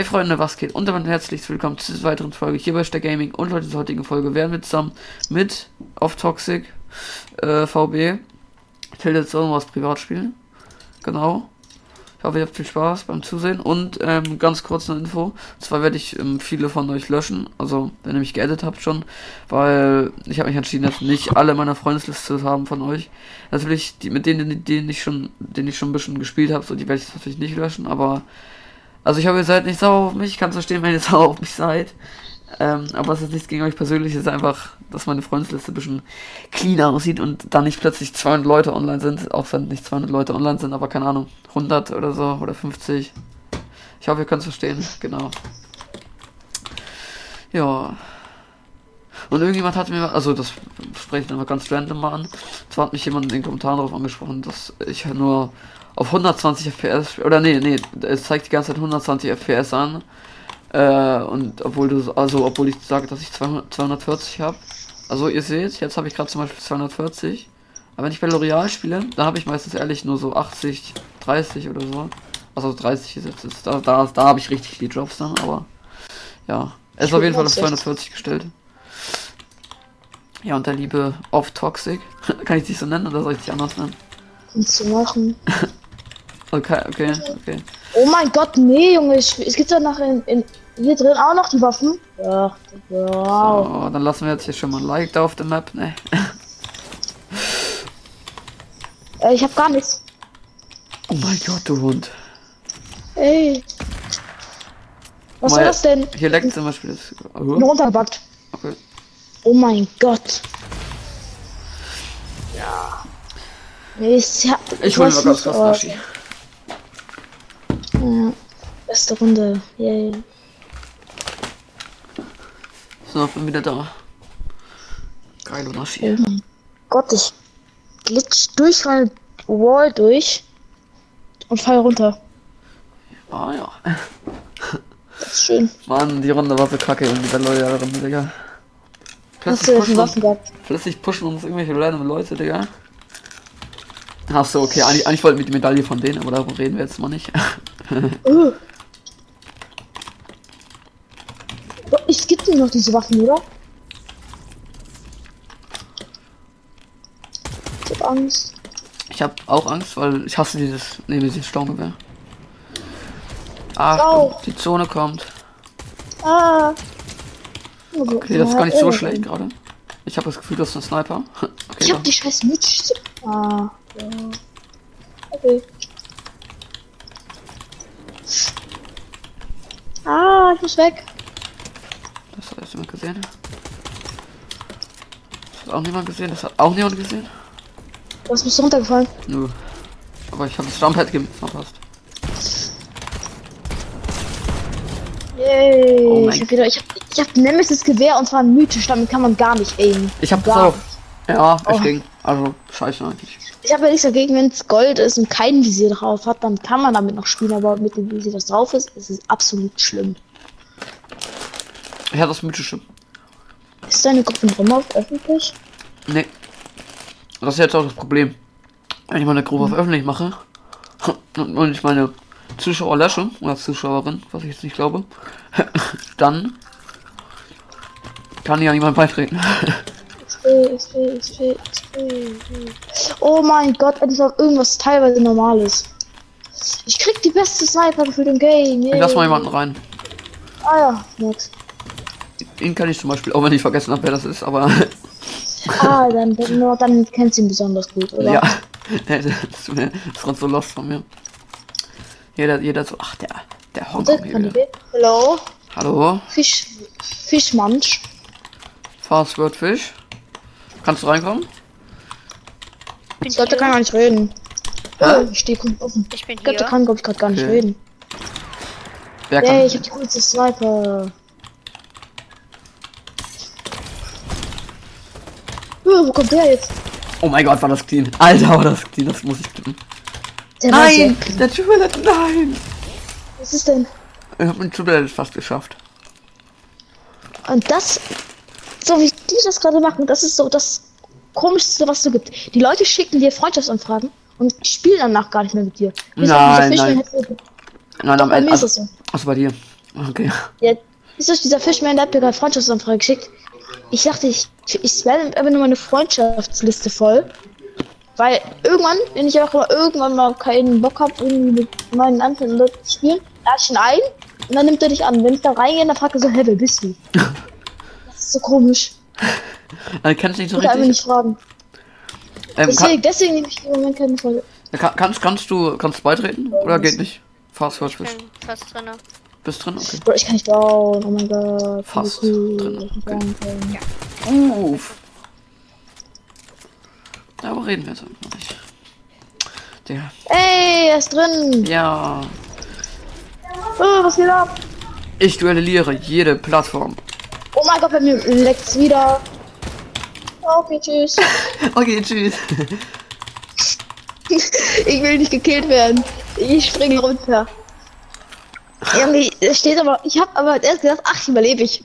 Hey Freunde, was geht? Und damit herzlich willkommen zu dieser weiteren Folge hier bei Stack Gaming. Und heute zur heutigen Folge werden wir zusammen mit Off Toxic äh, VB Tilted Zone was privat spielen. Genau. Ich hoffe, ihr habt viel Spaß beim Zusehen. Und ähm, ganz kurz eine Info. Zwar werde ich ähm, viele von euch löschen. Also, wenn ihr mich geedit habt schon. Weil ich habe mich entschieden, jetzt nicht alle meiner Freundesliste zu haben von euch. Natürlich, die, mit denen, denen ich schon, denen ich schon ein bisschen gespielt habe, so die werde ich natürlich nicht löschen. Aber, also ich hoffe, ihr seid nicht sauer auf mich. Ich kann es verstehen, wenn ihr sauer auf mich seid. Ähm, aber es ist nichts gegen euch persönlich, es ist einfach, dass meine Freundesliste ein bisschen cleaner aussieht und dann nicht plötzlich 200 Leute online sind, auch wenn nicht 200 Leute online sind, aber keine Ahnung, 100 oder so oder 50. Ich hoffe, ihr könnt es verstehen, genau. Ja. Und irgendjemand hat mir, also das dann mal ganz random mal an, zwar hat mich jemand in den Kommentaren darauf angesprochen, dass ich nur auf 120 FPS, oder nee, nee, es zeigt die ganze Zeit 120 FPS an äh, und obwohl du, also obwohl ich sage, dass ich 200, 240 habe. Also ihr seht, jetzt habe ich gerade zum Beispiel 240. Aber wenn ich bei L'Oreal spiele, dann habe ich meistens ehrlich nur so 80, 30 oder so. Also 30 ist jetzt, da, da, da habe ich richtig die Jobs dann, aber ja. Er ist auf jeden Fall auf 240 gestellt. Ja, und der liebe Off Toxic. Kann ich dich so nennen oder soll ich dich anders nennen? Kannst du machen. okay, okay, okay. Oh mein Gott, nee, Junge, ich, es gibt ja noch in, in, hier drin auch noch die Waffen. Ja, wow. So, dann lassen wir jetzt hier schon mal ein Like da auf der Map, ne? äh, ich hab gar nichts. Oh mein Gott, du Hund. Ey. Was Mal, war das denn? Hier leckt zum Beispiel das. Bin runtergebackt. Okay. Oh mein Gott. Ja. Ich, ja, Ich hol mir ganz kurz Naschi. Ja, beste Runde. Yay. So, bin wieder da. Geil, Naschi. Oh mein Gott, ich glitsch durch meine Wall durch und fall runter. Ah ja. Das ist schön. Mann, die Runde war so kacke dieser neue Runde, Digga. Plötzlich pushen, plötzlich uns irgendwelche random Leute, Digga. Ach so, okay, eigentlich, eigentlich wollten wir die Medaille von denen, aber darüber reden wir jetzt mal nicht. Uh. Oh, Es gibt nicht noch diese Waffen, oder? Ich hab Angst. Ich hab auch Angst, weil ich hasse dieses, nee, dieses Sturmgewehr. Ach, Au. die Zone kommt. Ah. Okay, das ist gar nicht so schlecht gerade. Ich habe das Gefühl, das ist ein Sniper. Okay, Ich hab dann. die scheiß Mütze. Ah. Ja. Okay. Ah, ich muss weg. Das hat erst jemand gesehen. Das hat auch niemand gesehen. Das hat auch niemand gesehen. Was bist du runtergefallen? Nö. Aber ich habe das ge- verpasst. Yay. Oh mein ich hab wieder, ich hab, ich hab Nemesis Gewehr und zwar mythisch, damit kann man gar nicht aimen. Ich habe das auch. Ja, ich Oh. ging. Also, scheiße eigentlich. Ich habe ja nichts dagegen, wenn es Gold ist und kein Visier drauf hat, dann kann man damit noch spielen, aber mit dem Visier, das drauf ist, ist es absolut schlimm. Hatte das mythische. Ist deine Gruppe auf öffentlich? Nee. Das ist jetzt auch das Problem. Wenn ich meine Gruppe auf öffentlich mache und und ich meine Zuschauer lösche, oder Zuschauerin, was ich jetzt nicht glaube, dann kann ja niemand beitreten. XP, XP, XP, XP. Oh mein Gott, endlich auch irgendwas teilweise Normales. Ich krieg die beste Sniper für den Game. Ich lass mal jemanden rein. Ah ja, nix. Ihn kann ich zum Beispiel, auch wenn ich vergessen habe, wer das ist, aber Ah, dann, dann, nur- dann kennst du ihn besonders gut, oder? ja. das ist ist so lost von mir. Jeder, jeder so, ach der, der Hongkong hier? Hallo? Hallo, Fisch, Fischmansch. Fastword Fish. Kannst du reinkommen? Ich glaube, der kann gar nicht reden. Hä? Oh, ich stehe komplett offen. Ich bin der hier. kann, glaube ich, gerade gar nicht Okay. reden. Wer kann? ich habe die coolste Sniper. Uh, wo kommt der jetzt? Oh mein Gott, war das clean. Alter, war das clean, das muss ich klicken. Der war Nein, sehr- der Jubilat, nein. Was ist denn? Ich hab den Jubilat fast geschafft. Und das, so wie die das gerade machen, das ist so das komischste, was es gibt. Die Leute schicken dir Freundschaftsanfragen und spielen danach gar nicht mehr mit dir. Auf Nein, nein. Fischmann- Nein, am Ende. Also, so. also bei dir. Okay. Ja, ist das dieser Fischman, der hat mir gerade Freundschaftsanfrage geschickt. Ich dachte, ich, ich spam einfach nur meine Freundschaftsliste voll. Weil irgendwann, wenn ich auch mal irgendwann mal keinen Bock habe, irgendwie mit meinen anderen Leuten zu spielen, lade ich ihn ein und dann nimmt er dich an. Wenn ich da reingehe, dann fragt er so, hä, wer bist du? Das ist so komisch. Äh, kannst du nicht so Ich kann einfach richtig. nicht fragen. Ähm, kann, Deswegen, deswegen nehme ich im Moment keine Folge. kann, kannst, kannst du kannst du beitreten? Oder geht nicht? Fast Ich bist, fast drinne. bist drin? Okay. Bro, ich kann nicht bauen. Oh mein Gott. Fast cool. drin, okay. Danke. Uff. Ja, aber reden wir jetzt noch nicht. Digga. Ey, er ist drin. Ja. Oh, was geht ab? Ich duelliere jede Plattform. Oh mein Gott, bei mir leckt's wieder. Okay, tschüss. Okay, tschüss. Ich will nicht gekillt werden. Ich springe runter. Irgendwie, es steht aber, ich habe aber erst gedacht, ach, überlebe ich.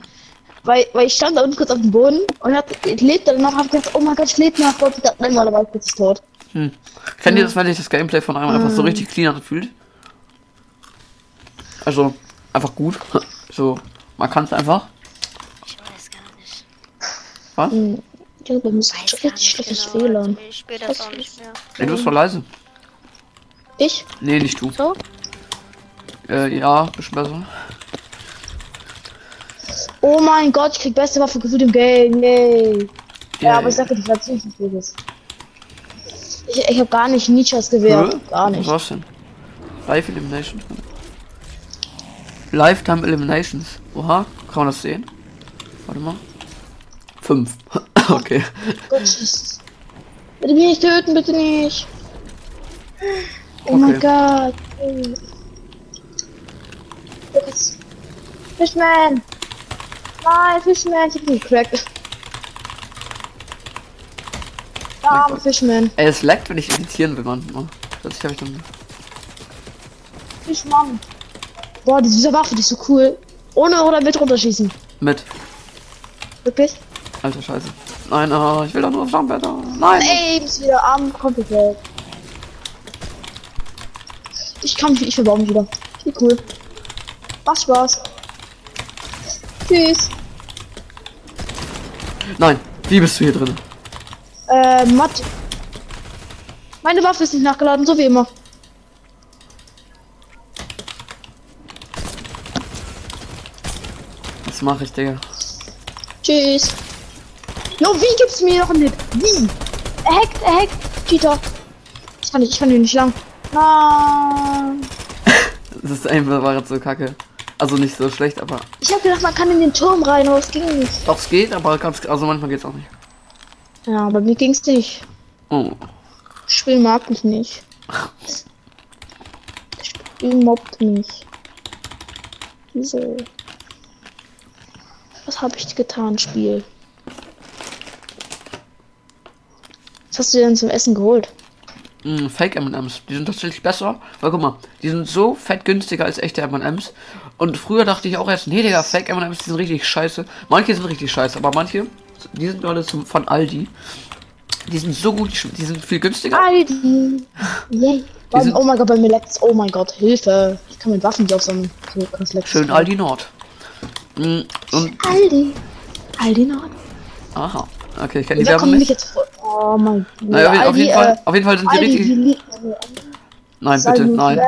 Weil, weil ich stand da unten kurz auf dem Boden und hat, ich lebte dann noch, hab gedacht, oh mein Gott, ich lebe noch. Und ich nein, mal, da war ich kurz tot. Hm. Kennt ihr das, wenn sich das Gameplay von einem einfach so richtig clean anfühlt? Also, einfach gut. So, man kann es einfach. Ich weiß gar nicht. Was? Hm. Ich mir ist Weiß richtig schlechtes genau. WLAN. Ich spiele das auch nicht mehr. Nee, du bist voll leise. Ich? Nee, nicht du. So? Äh, ja, bisschen besser. Oh mein Gott, ich krieg beste Waffe gefühlt im Game. Yay. Ja, aber ich sag dir, die Platzierung ist vieles. Ich, ich habe gar nicht Nietzsches Gewehr. Hä? Gar Was nicht. war's denn? Live Eliminations. Lifetime Eliminations. Oha, kann man das sehen? Warte mal. Fünf. okay. Gott. Bitte mich nicht töten, bitte nicht. Oh mein Gott. Fishman. Nein, Fishman. Ich hab ihn gecrackt. Arme Fishman. Ey, es laggt, wenn ich editieren will manchmal. Das habe ich dann. Fishman. Boah, diese Waffe, die ist so cool. Ohne oder mit runterschießen. Mit. Wirklich? Alter Scheiße. Nein, ah, ich will doch nur auf Jumpeter. Nein. Ey, ist wieder Arm komplett weg. Ich kann mich, ich verbaue mich wieder. Wie cool. Macht Spaß. Tschüss. Nein. Wie bist du hier drin? Äh, Matt. Meine Waffe ist nicht nachgeladen, so wie immer. Was mache ich, Digga? Tschüss. Jo, wie gibt's mir noch einen Hit? Wie? Er hackt, er hackt. Cheater. Ich kann nicht, ich kann hier nicht lang. Nein. Das ist einfach war jetzt so kacke. Also nicht so schlecht, aber. Ich hab gedacht, man kann in den Turm rein, aber es ging nicht. Doch, es geht, aber ganz. Also manchmal geht's auch nicht. Ja, bei mir ging's nicht. Oh. Das Spiel mag mich nicht. Das Spiel mobbt mich. Wieso? Was habe ich getan, Spiel? Was hast du denn zum Essen geholt? Mm, Fake M&M's, die sind tatsächlich besser, weil guck mal, die sind so fett günstiger als echte M&M's. Und früher dachte ich auch erst, nee, Digga, Fake M&M's, die sind richtig scheiße. Manche sind richtig scheiße, aber manche, die sind alle zum, von Aldi. Die sind so gut, die sind viel günstiger. Aldi! Die sind- oh mein Gott, bei mir leckt's. Oh mein Gott, Hilfe! Ich kann mit Waffen nicht auf so einem. Schön Aldi Nord. Mm, Und, Aldi! Aldi Nord. aha, okay, ich kenne die Werbung nicht. jetzt. Oh mein Gott. Naja, auf, auf jeden Fall, auf jeden Fall sind die richtig. Nein, bitte, nein.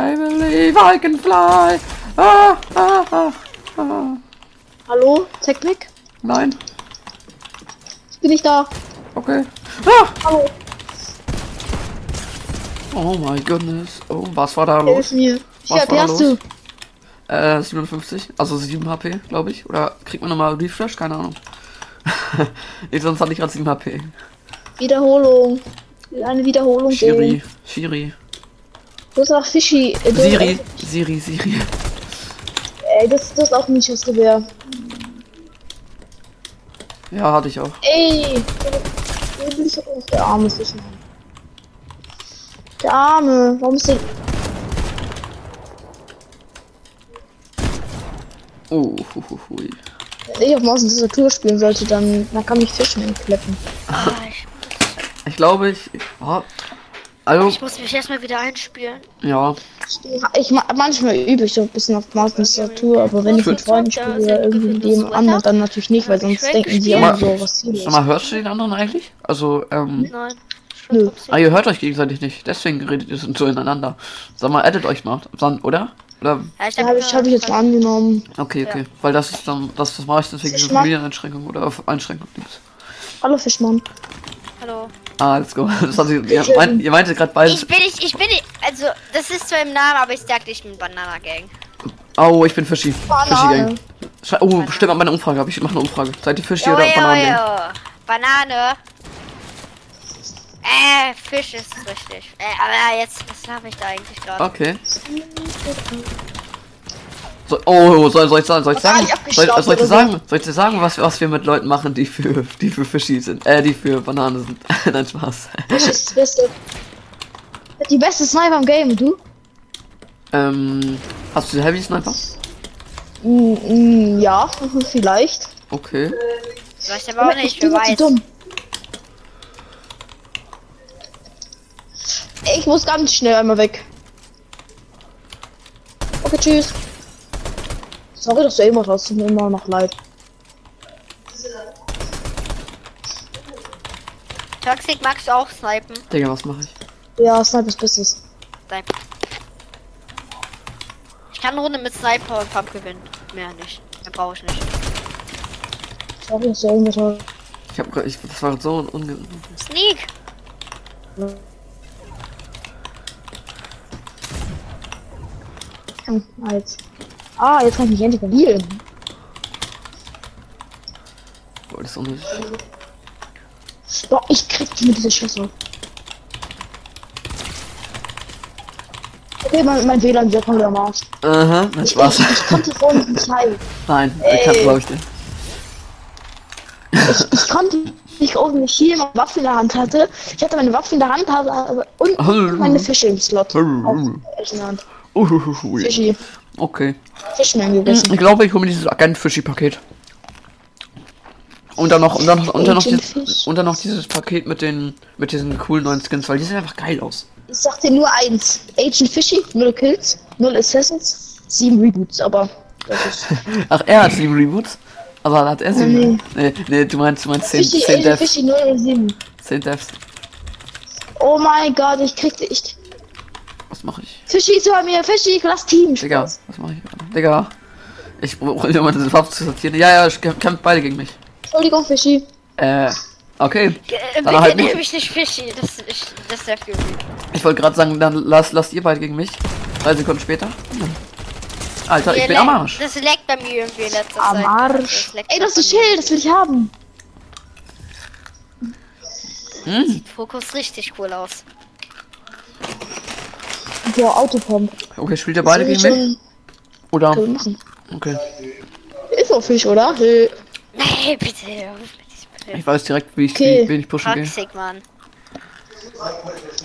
I believe I can fly. Ah, ah, ah, ah. Hallo, Technik? Nein, Ich bin nicht da. okay. Ah. Hallo, Oh my goodness. Oh, was war da hilf los? mir. Wie Was viel war da hast du? Äh, 57, also 7 HP, glaube ich. Oder kriegt man nochmal Refresh? Keine Ahnung. nee, sonst hatte ich gerade 7 HP. Wiederholung. Eine Wiederholung. Shiri, geben. Shiri. Du hast auch Fischi. Äh, Siri, Siri, Siri. Ey, das, das ist auch nicht das Gewehr. Ja, hatte ich auch. Ey! Der arme Fischmann. Der arme. Warum ist der. Oh, hu, hu, hui. Wenn ich auf Maus und Tastatur spielen sollte, dann, dann kann mich Fischmann kleppen. Ah, ich, Ich glaube, ich. Oh, also, ich muss mich erstmal wieder einspielen. ja. Ich ma- manchmal übe ich so ein bisschen auf Maustastatur, aber wenn ich mit Freunden spiele oder irgendwie mit dem anderen, dann natürlich nicht, weil sonst denken sie immer so, was sie Sag mal, hörst du den anderen eigentlich? Also, ähm, Nein. Nö. ah, ihr hört euch gegenseitig nicht, deswegen redet ihr so ineinander. Sag mal, addet euch mal, dann, oder? Oder? Ja, ich Ja, habe ich, hab ich jetzt mal angenommen. Okay, okay. Weil das ist dann, das, das mache ich deswegen mag- Familieneinschränkung oder auf Einschränkung nichts. Hallo Fischmann. Hallo. Ah, let's go. Das hat, ihr, ihr, meint, ihr meintet gerade beides. Ich bin nicht, ich bin nicht, also, das ist zwar im Namen, aber ich sag nicht mit Banana Gang. Oh, ich bin Fischi. Fischi Banane. Gang. Schrei- Oh, stimmt, meine Umfrage habe ich. Ich mache eine Umfrage. Seid ihr Fischi Jo, oder jo, Bananen? jo. Banane. Äh, Fisch ist richtig. Äh, aber jetzt, was habe ich da eigentlich gerade? Okay. So, oh, soll, soll ich sagen, soll ich sagen, soll, soll ich sagen, soll ich dir sagen, was, was wir mit Leuten machen, die für, die für Fischi sind, äh, die für Banane sind. Nein, Spaß. Fisch ist das Beste. Die beste Sniper im Game, du? ähm, hast du Heavy Sniper? Mm, mm, ja, vielleicht. Okay. Weiß aber auch nicht, ich bin wer zu weiß. dumm. Ich muss ganz schnell einmal weg. Okay, tschüss. Sorry, dass du immer. Tut mir immer noch leid. Toxic magst du auch snipen? Digga, was mache ich? Ja, Sniper ist Bestes. Snipen. Ich kann eine Runde mit Sniper und Pump gewinnen. Mehr nicht. Mehr brauche ich nicht. Sorry, dass du hast. Ich hab grad, ich, das war so unge... Sneak! Hm, ah, jetzt. Ah, jetzt kann ich mich endlich verlieren. Boah, das ist unnötig. Boah, ich krieg die mit dieser Schüssel. Okay, mein, mein WLAN komplett am Arsch. Aha, nein, Ich, Spaß. ich, ich konnte vorhin nicht zeigen. Nein, ich kann, Ey. glaube ich dir. Ich, ich konnte nicht groß, wenn ich hier meine Waffe in der Hand hatte. Ich hatte meine Waffe in der Hand aber und meine Fische im Slot. Auf in der Hand. Uhuhui. Fischi. Okay. Fischmann gegessen. Ich glaube, ich hole mir dieses Agent-Fischi-Paket. Und dann noch, und dann, und dann noch, dieses, und dann noch dieses Paket mit den, mit diesen coolen neuen Skins, weil die sehen einfach geil aus. Ich sag dir nur eins. Agent Fishy, 0 Kills, 0 Assassins, 7 Reboots, aber das ist. Ach, er hat sieben Reboots. Aber hat er sieben? Nee, nee, du meinst, du meinst zehn, Fishy, zehn Agent Deaths. Fishy 0 7. Zehn Deaths. Oh mein Gott, ich kriegte ich. Was mache ich? Ist bei mir, Fishy, lass Team. Digga, was mache ich? Digga. Ich brauche immer diese Waffe zu sortieren. Ja, ja, ich kämpfe beide gegen mich. Entschuldigung, Fishy. Äh, okay. Äh, Dann bitte halt nicht. mich nicht Fischi, das, ich, das ist sehr viel. Ich wollte gerade sagen, dann lasst, lasst ihr beide gegen mich. Drei Sekunden später. Alter, ich bin am Arsch. Das leckt bei mir irgendwie in letzter Am Zeit. Arsch. leckt Ey, das ist ein. Schild, das will ich haben. Hm. Fokus richtig cool aus. Boah, Autopump. Okay, spielt ihr beide gegen mich? ich Oder? machen. Okay. Ist doch Fisch, oder? Äh, Nee, bitte. auf Ich weiß direkt, wie ich, Okay. wie, wen ich pushen gehe. Toxic, Mann.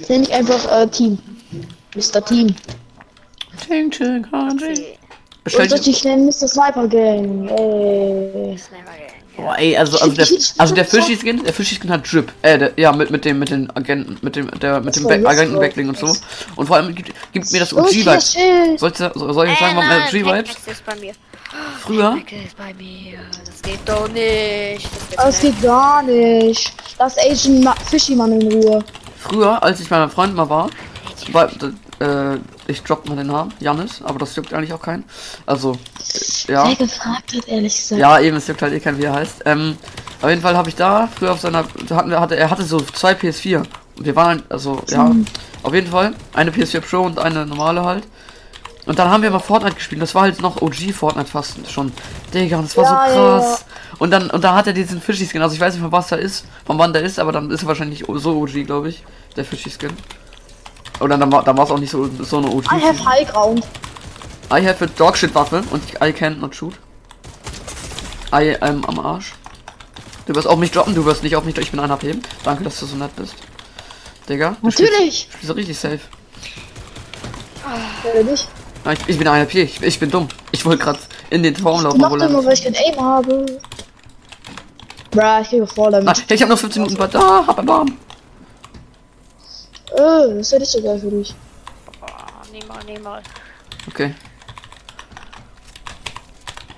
Nenn ich einfach äh, Team. Mr. Team. Okay. Und Bestellt soll ich nennen Mr. Sniper Gang. Ey. Sniper Gang. Boah, ey, also, also der, also der Fischi-Skin, der Fischi-Skin hat Drip. Äh, der, ja, mit, mit dem, mit den Agenten, mit dem, der, mit dem So, Back jetzt Agenten-Backling und so. Und vor allem gibt, gibt mir das Oh, OG-Vibes. Schild. Soll ich, soll soll ich sagen, warum äh, OG-Vibes? Früher. Das geht doch nicht. Das geht gar nicht. Lass Agent Ma Fishy Mann in Ruhe. früher, als ich bei meinem Freund mal war, war äh, ich droppe mal den Namen, Janis, aber das juckt eigentlich auch keinen. Also, äh, ja. Wer gefragt hat, ehrlich gesagt. Ja, eben, es juckt halt eh keinen, wie er heißt. Ähm, auf jeden Fall habe ich da früher auf seiner, hatten wir, hatte, er hatte so zwei PS4. Und wir waren, also, ja, auf jeden Fall. Eine PS4 Pro und eine normale halt. Und dann haben wir mal Fortnite gespielt. Das war halt noch OG Fortnite fast schon. Digga, das war Ja, so ja, krass. Und dann, und da hat er diesen Fischi-Skin. Also ich weiß nicht, von was er ist, von wann der ist, aber dann ist er wahrscheinlich so OG, glaube ich. Der Fischi-Skin. Oder dann war dann war es auch nicht so, so eine OG. I have high ground. I have a Dogshit Waffe und I can not shoot. I am am Arsch. Du wirst auf mich droppen, du wirst nicht auf mich, ich bin ein HP. Danke, dass du so nett bist. Digga. Natürlich. Du richtig safe. Oder nicht? Ich, ich bin ein HP, ich, ich bin dumm. Ich wollte gerade in den Turm laufen, doch er nur, weil ich kein Aim habe. Bruh, ich voll Ah, damit. hey, ich habe noch 15 Minuten. Ah, hab einen Arm. Äh, das ist ja nicht so geil für dich. Oh, niemand. Oh, nee, mal. Okay.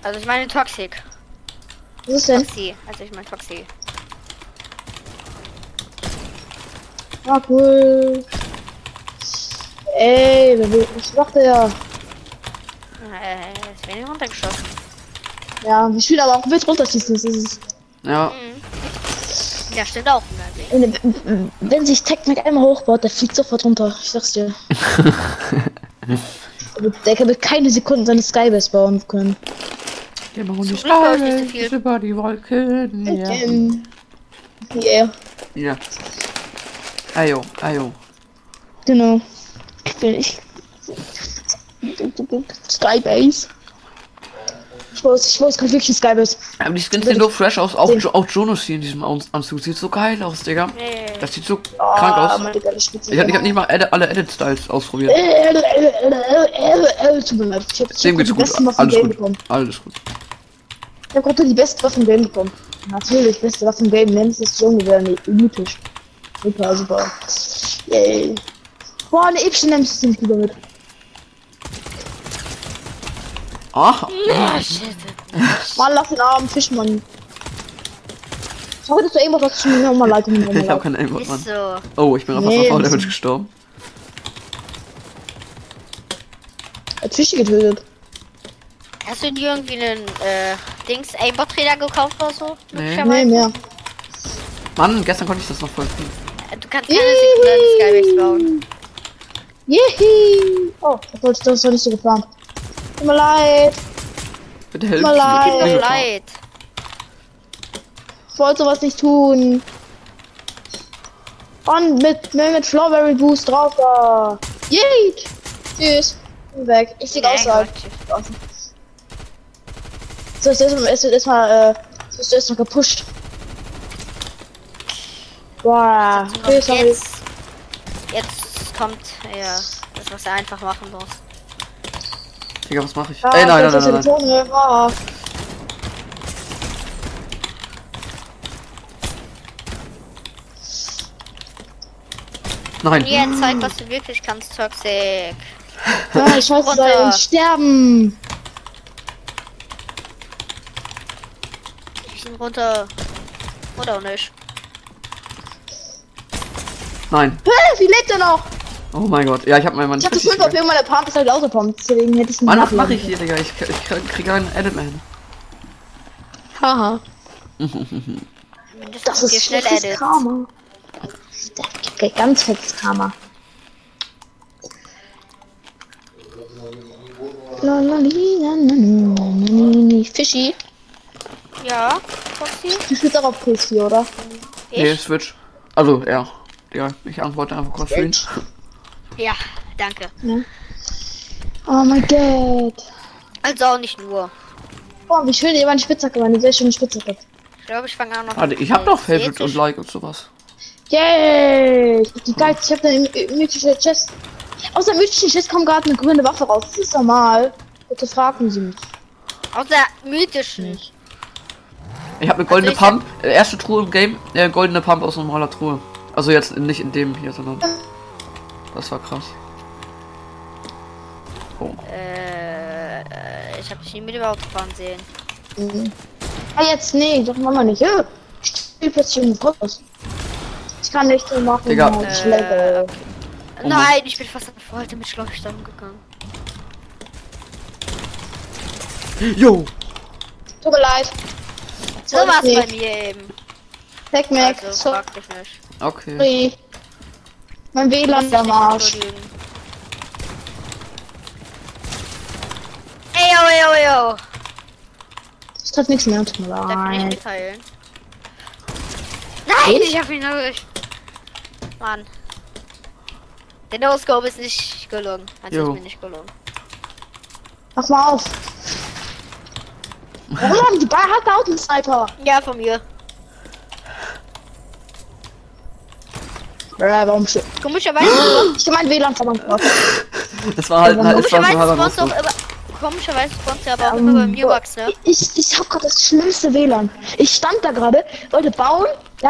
Also ich meine Toxic. Was ist denn? Toxi. Also ich meine Toxi. Ah, cool. Ey, was macht der? Äh, ist wenig runtergeschossen. Ja, ich will aber auch wild runterschießen. Das ist Ja. Mhm. Ja, stimmt auch. Wenn, wenn sich Tech-Mac einmal hochbaut, der fliegt sofort runter. Ich sag's dir. Aber der wird keine Sekunden seine Skybase bauen können. Geh mal runter. Zum Glück brauche ich nicht so viel. über die Wolken. Ja. Ähm, yeah, ja. Ayo, ayo. genau. Ich will ich. Skybase. Ich weiß, ich weiß gerade wirklich Skybase. Aber die Skins sehen so fresh aus. Auch, Jo- auch Jonas hier in diesem An- Anzug. Sieht so geil aus, Digga. Das sieht so krank aus. geile Spitze. Ich hab, ich hab nicht mal Edit, alle Edit-Styles ausprobiert. Ich ich Dem geht's die gut. besten Waffen im Alles Game gut. bekommen. Alles gut. Ich hab gerade die beste Waffe im Game bekommen. Natürlich, beste Waffe im Game. Nennst es Junge, wäre mythisch. Super, super. Yay. Boah, eine epische nimmst du ziemlich gut damit. Aha. Ah. Mann, lass den armen Fischmann. Schau, dass du irgendwas was du mir nochmal leid Ich hab keine Aimbot, Mann. so. Oh, ich bin einfach Nee, auf Damage gestorben. Hat Fische getötet. Hast du dir irgendwie einen äh, Dings Aimbot-Räder gekauft oder so? Nee. Nee, Möglicherweise? mehr. Mann, gestern konnte ich das noch voll spielen. Äh, Du kannst keine Sekunde Skybase bauen. Yehi! Oh, das war nicht so geplant. Tut mir leid. Bitte helf Tut mir leid. Tut mir leid. Ich wollte sowas nicht tun. Und mit, mit, mit Strawberry Boost drauf da. Yay! Tschüss. Bin weg. Ich flieg Nee, außerhalb. So, es ist es wird erstmal, äh, es wird erstmal gepusht. Boah. Tschüss, jetzt, jetzt kommt ja, das, was er einfach machen muss. Digga, was mach ich? Ja, Ey, nein, nein, nein, nein, nein. Zone. Ah. Nein. Jetzt zeig, was du wirklich kannst, Toxic. Ja, ich Runter. sein. Sterben. Ich bin runter. Oder auch nicht. Nein. Hä, wie lebt er noch? Oh mein Gott. Ja, ich hab mein Mann. Ich hatte fünf auf jeden Fall, der Pump ist halt ausgepumpt, deswegen hätte ich ihn Mann, was nachladen mache ich hier, Digga? Ich, ich krieg- krieg einen Edit-Man. Haha. Das ist schnell edit. Karma. Das ganz fettes Karma. Lalali, lalali. Fischi, Ja, Toxi? du spielst auch auf PC, oder? Nee, Ich? Switch. Also, ja. Ja, ich antworte einfach kurz für ihn. Ja, danke. Oh mein Gott. Also auch nicht nur. Oh, wie schön, ihr meine Spitzhacke, meine sehr schöne Spitzhacke. Ich glaube, ich fange auch noch Warte, mit ich hab noch äh, Favorite und Like und sowas. Yay! Ich die geilste, ich hab eine my- mythische Chest. Aus der mythischen Chest kommt gerade eine grüne Waffe raus. Das ist normal. Bitte fragen Sie mich. Aus der mythischen. Ich habe eine goldene Also ich hab- Pump. Äh, erste Truhe im Game. Äh, goldene Pump aus normaler Truhe. Also jetzt nicht in dem hier, sondern. Das war krass. Oh. Äh, äh, ich habe dich nie mit dem Auto fahren sehen. Ah, jetzt, nee, doch Mama nicht. Ja. Ich spiel plötzlich im Kurs. Ich kann nicht so machen. Digga. wie ich lebe. Oh Nein, ich bin fast an heute mit Schleuchtern gegangen. Yo! Tut mir leid. So war's bei mir eben. Tech Mac, Also, nicht. Okay. sorry. Mein WLAN ich ist am Arsch. Ey, yo, yo, yo. Ich treffe nichts mehr. Tut mir leid. mitteilen? Nein, ich hab ihn durch. Mann. Der No-Scope ist nicht gelungen. Also Jo. ist mir nicht gelungen. Mach mal auf. Warum haben die Ball hat da auch einen Sniper? Ja, von mir. Bäh, warum shit? Komischerweise, Ich mein WLAN was. Das war halt, halt komischerweise auch Nostro. immer, komischerweise spawnst du aber auch immer bei mir Bugs, ne? Ich, ich hab gerade das schlimmste WLAN. Ich stand da gerade, wollte bauen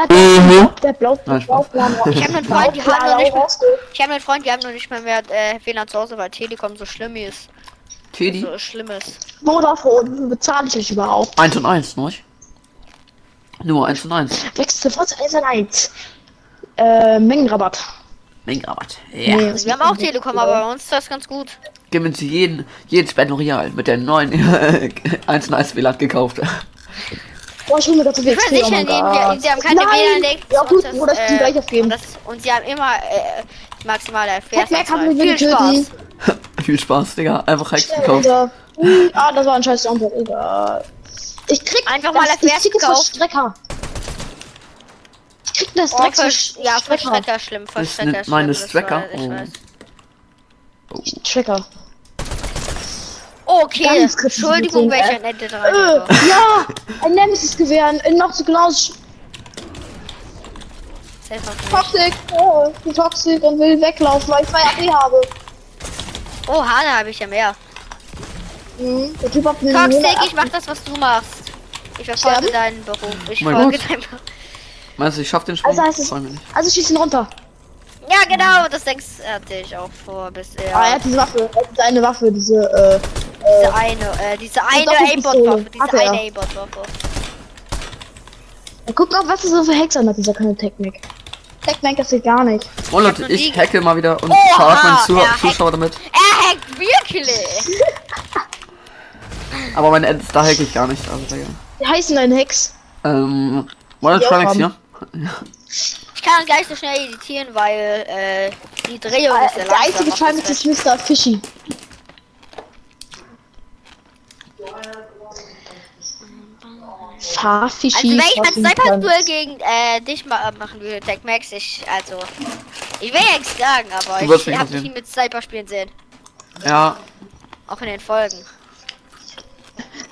Mhm. der blau, Nein, der Spaß. Blauplan raus- Ich hab einen Freund, die haben noch nicht rausge- Ich habe einen Freund, die haben noch nicht mal mehr äh, WLAN zu Hause, weil Telekom so schlimm ist. Teddy? So schlimm ist. Vodafone bezahle ich euch überhaupt. 1 und 1, ne? Nur 1 und 1. Wechsel sofort zu 1 und 1. Äh, Mengenrabatt. Mengenrabatt. Ja. Nee, wir haben auch Telekom, aber bei uns ist das ganz gut. Gewinnen Sie jeden, jeden Spend Real mit der neuen 1 und 1 WLAN gekauft. Boah, ich hol mir so viel Ich nicht, oh mein sie, haben keine! WLAN-Link. Ja gut, und Bruder, ich kann gleich und, aufgeben. das, und sie haben immer äh, maximale FPS. Viel Spaß. Viel Spaß, Digga. Einfach Hacks gekauft. Ah, das war ein scheiß Jumper, egal. Ich krieg Einfach mal das, FPS ich krieg das gekauft. Strecker. Das Oh, für ja, für Strecker. Strecker schlimm. Für Das Strecker sind schlimm. meine Strecker? Oh. weiß. Strecker. Okay, Entschuldigung, welcher äh. nette Äh, Dreieck. ja, ein Nemesis-Gewehr, noch so genauso toxic. Oh, ich bin toxic und will weglaufen, weil ich zwei AP habe. Oh, Hane habe ich ja mehr. Mhm, der Typ hat Toxic, ich mach das, was du machst. Ich verfolge Sterben? deinen Beruf. Ich mein folge Gott. deinem Beruf. Meinst du, ich schaff den Sprung? Also heißt es-. Also schieß ihn runter. Ja, genau, das denkst hatte ich auch vor, bis er Ah, er hat diese Waffe, er hat diese eine Waffe, diese, äh, diese eine, äh, diese eine. A-Bot-Waffe, diese eine A-Bot-Waffe. guckt auch, was er so für Hexern hat, dieser keine Technik. Technik ist hier gar nicht. Oh Leute, ich hacke mal wieder und Oha, verarsche meinen Zu hackt. Zuschauer damit. Er hackt wirklich! Aber meine Ads, da hacke ich gar nicht. Also, Digga. Wie heißen deine Hex? Ähm, Monotronics hier. Ich kann gleich so schnell editieren, weil äh, die Drehung ist sehr Der einzige langsam. auf Schwein das ist Mr. Fishy. Fahrfishy. Also wenn ich mein du Sniper-Duell kannst. gegen äh, dich ma machen würde, Tech Max, ich, also, ich will ja nichts sagen, aber ich mich habe dich mit Sniper spielen sehen. Ja, Auch in den Folgen.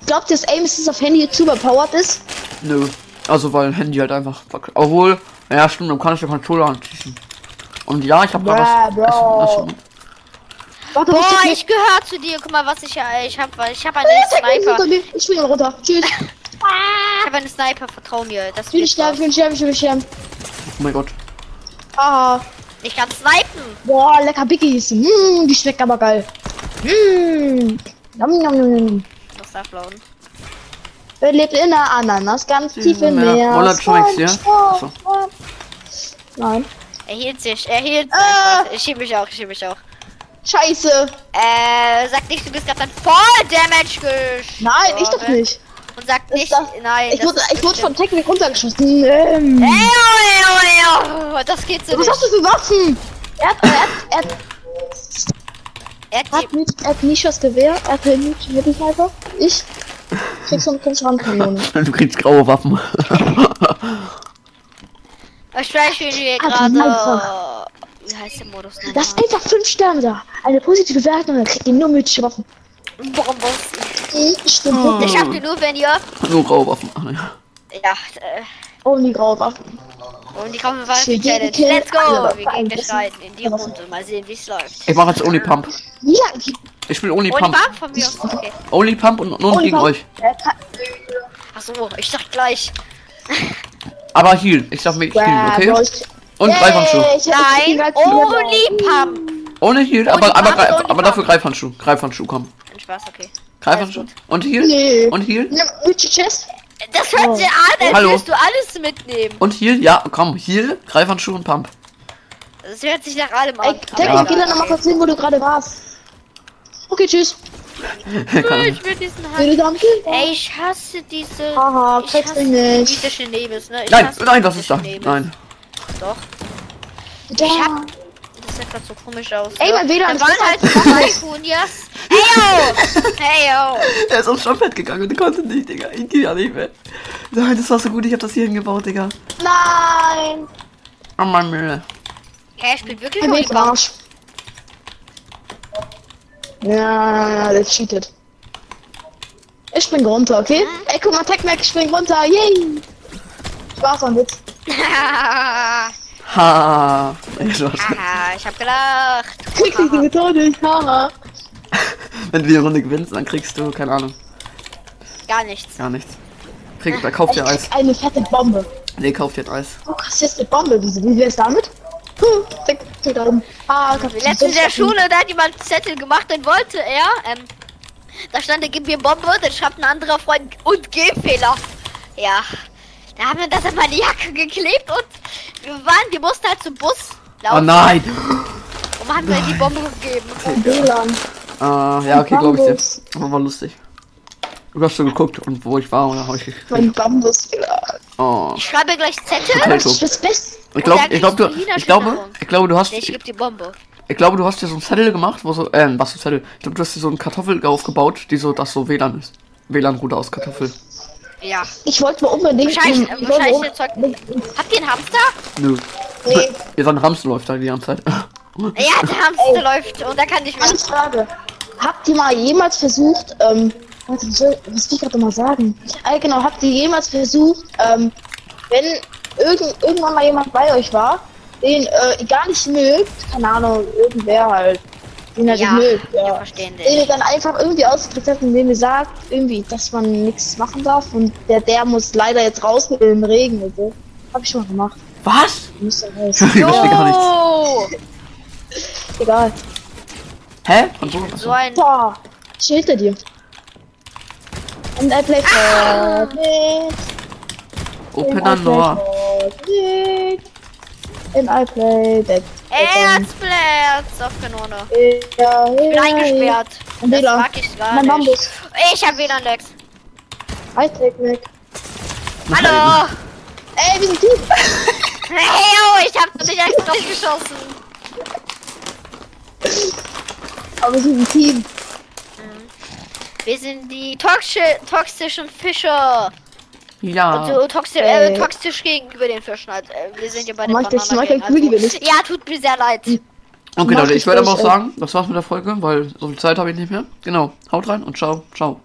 Glaubt ihr, dass Aim auf Handy jetzt überpowered ist? nö. Also, weil Handy halt einfach. Obwohl, ja, stimmt, dann kann ich den Controller anschließen. Und ja, ich habe Bruh, gerade was. bro. Das, das. Warte, Boah, ist ich gehöre zu dir. Guck mal, was ich äh, ich habe. Ich habe einen Technik Sniper. Ich springe runter. Tschüss. Ich habe einen Sniper. Vertrau mir. Das Ich will nicht sterben, ich will sterben, ich will sterben. Oh mein Gott. Ah. Ich kann snipen. Boah, lecker Biggies. Mmm, die schmeckt aber geil. Yum, yum, yum, yum. Das darf lauten. Er lebt in der Ananas, ganz tief im Meer. Meer. Monotronics, ja? Achso. Nein. Er hielt sich. Er hielt Ah. sich. Ich hielt mich auch. Ich hielt mich auch. Scheiße. Äh, sag nicht, du bist gerade voll Damage gestorben. Nein, ich doch nicht. Und sag nicht, das- nein. Ich wurde, ich wurde von Technik runtergeschossen. Ähm. Ey, oh, oh, oh, das geht so Was hast du für Waffen? Er hat, er hat, er hat, Er er hat, nicht, er hat nicht das Gewehr, er hat Mittelschneifer. Ich krieg so eine Kanone. Du kriegst graue Waffen. Ich spreche hier Also gerade. einfach. Wie heißt der Modus nochmal? Lass einfach fünf Sterne da. Eine positive Bewertung, dann kriegt ihr nur mythische Waffen. Bombos. Mhm, Stimmt. Oh. Ich hab die nur, wenn ihr. Nur graue Waffen. Ach, nee. Ja, äh, die graue Waffen. und die kommen wir Wir Challenge. Let's go! alle, Wir gehen alle. geschreiten in die Runde. Mal sehen, wie es läuft. Ich mache jetzt Only Pump. Wie lange? Ich spiele Only Oh, Pump. Farbe von mir aus. Okay. Only Pump und nur Oh, gegen euch. Achso, ich dachte gleich. Aber heal. Ich darf mich healen, okay? ich- Und Yay, Greifhandschuh. ich- ich bin Nein, Only. Pump. Ohne Heal, Only aber, aber, Pump, aber Pump. dafür Greifhandschuh. Greifhandschuh, komm. Ein Spaß, okay. Greifhandschuh. Und Heal. Nee. Und Heal. Das hört Oh. sich an, als Hallo. würdest du alles mitnehmen. Und Heal. Ja, komm. Heal, Greifhandschuh und Pump. Das hört sich nach allem Ey, an. Technik, Aber geh dann nochmal kurz hin, wo du gerade warst. Okay, tschüss. Ich will diesen Hack. dann Ey, ich hasse diese. Haha, ich kriegst du nicht. mythische Nebels, ne? Ich Nein, hasse nein, was ist da? Nein. Doch. Ich hab. Das sieht grad so komisch aus. Ey, ne? mein WLAN Da ist waren halt zwei Kunias. Hey yo! Hey yo! Er ist aufs Stoppbett gegangen und konnte nicht, Digga. Ich geh ja nicht mehr. Nein, das war so gut. Ich hab das hier hingebaut, Digga. Nein. Oh mein Müll. Hä, er spielt wirklich Ein im Arsch. Ja, der cheatet. Ich spring runter, okay? Ey, guck mal, Techmac, ich spring runter. Yay! Spaß am Witz. Haha, Ha. Du hast- ich hab gelacht. Kriegst du die Methode? Haha. Wenn du die Runde gewinnst, dann kriegst du, keine Ahnung, Gar nichts. gar nichts. Krieg, da kauft Ich ihr Eis. eine fette Bombe. Nee, kauft jetzt Eis. Du hast jetzt eine Bombe. Wie, wie wär's damit? Hm, weg da oben. Ah, du Letztens in der. Schule, da hat jemand einen Zettel gemacht, dann wollte er, ähm, da stand, er gib mir Bombe, dann schreibt ein anderer Freund und Gehfehler. Ja, da haben wir das an meine Jacke geklebt und wir waren, wir mussten halt zum Bus Oh laufen nein! und haben mir die Bombe gegeben. WLAN. Ah, ja, okay, glaube ich dir. Aber war lustig. Du hast schon geguckt und wo ich war und da habe ich gekriegt. Mein Bambus WLAN. Oh. Ich schreibe gleich Zettel. Das ist das Beste. Ich glaube, ich glaube, ich glaube, ich glaube, du hast, ich ich, geb die Bombe. ich glaube, du hast dir so einen Zettel gemacht, wo so, ähm, was für Zettel? Ich glaube, du hast dir so einen Kartoffel aufgebaut, die so, das so WLAN ist. WLAN-Router aus Kartoffel. Ja. Ich wollte mal unbedingt. Wahrscheinlich, ich wollte wahrscheinlich mal Zeug. Habt ihr einen Hamster? Nö. Nee, Ihr seid ein Hamster läuft da die ganze Zeit. Ja, der Hamster läuft und da kann nicht mehr. eine Frage. Habt ihr mal jemals versucht, ähm, warte, was, soll, was will ich gerade mal sagen? Ah, genau, habt ihr jemals versucht, ähm, wenn irgend, irgendwann mal jemand bei euch war, den äh, ihr gar nicht mögt, keine Ahnung, irgendwer halt, den er Ja, nicht mögt, ja. Den dann einfach irgendwie ausgekriegt habt, indem ihr sagt, irgendwie, dass man nichts machen darf und der, der muss leider jetzt raus mit dem Regen und so. Hab ich schon mal gemacht. Was? Muss ja raus. Ich verstehe gar nichts. Oh, Egal. Hä? Und so? so ein. Boah, ich hinter dir. And I play Fortnite. Open and I an play Fortnite. And I play that. Erzplatz auf Kanone. Ja, Ich bin eingesperrt. Und Das WLAN. mag ich gar Mein nicht. Bambus. Ich hab wieder Lex. Hightech weg. Hallo! Ey, wir sind Team. Hey, oh, ich hab dich extra geschossen. Aber wir sind ein Team. Wir sind die toxi toxischen Fische. Ja. Und so toxi äh, Äh. toxisch gegenüber den Fischen. Halt. Äh, Wir sind ja bei den Mag das- Bananen. das nicht. Ja, tut mir sehr leid. Okay, Mach Leute, ich ich werde aber auch ey. sagen, das war's mit der Folge, weil so viel Zeit habe ich nicht mehr. Genau. Haut rein und ciao, ciao.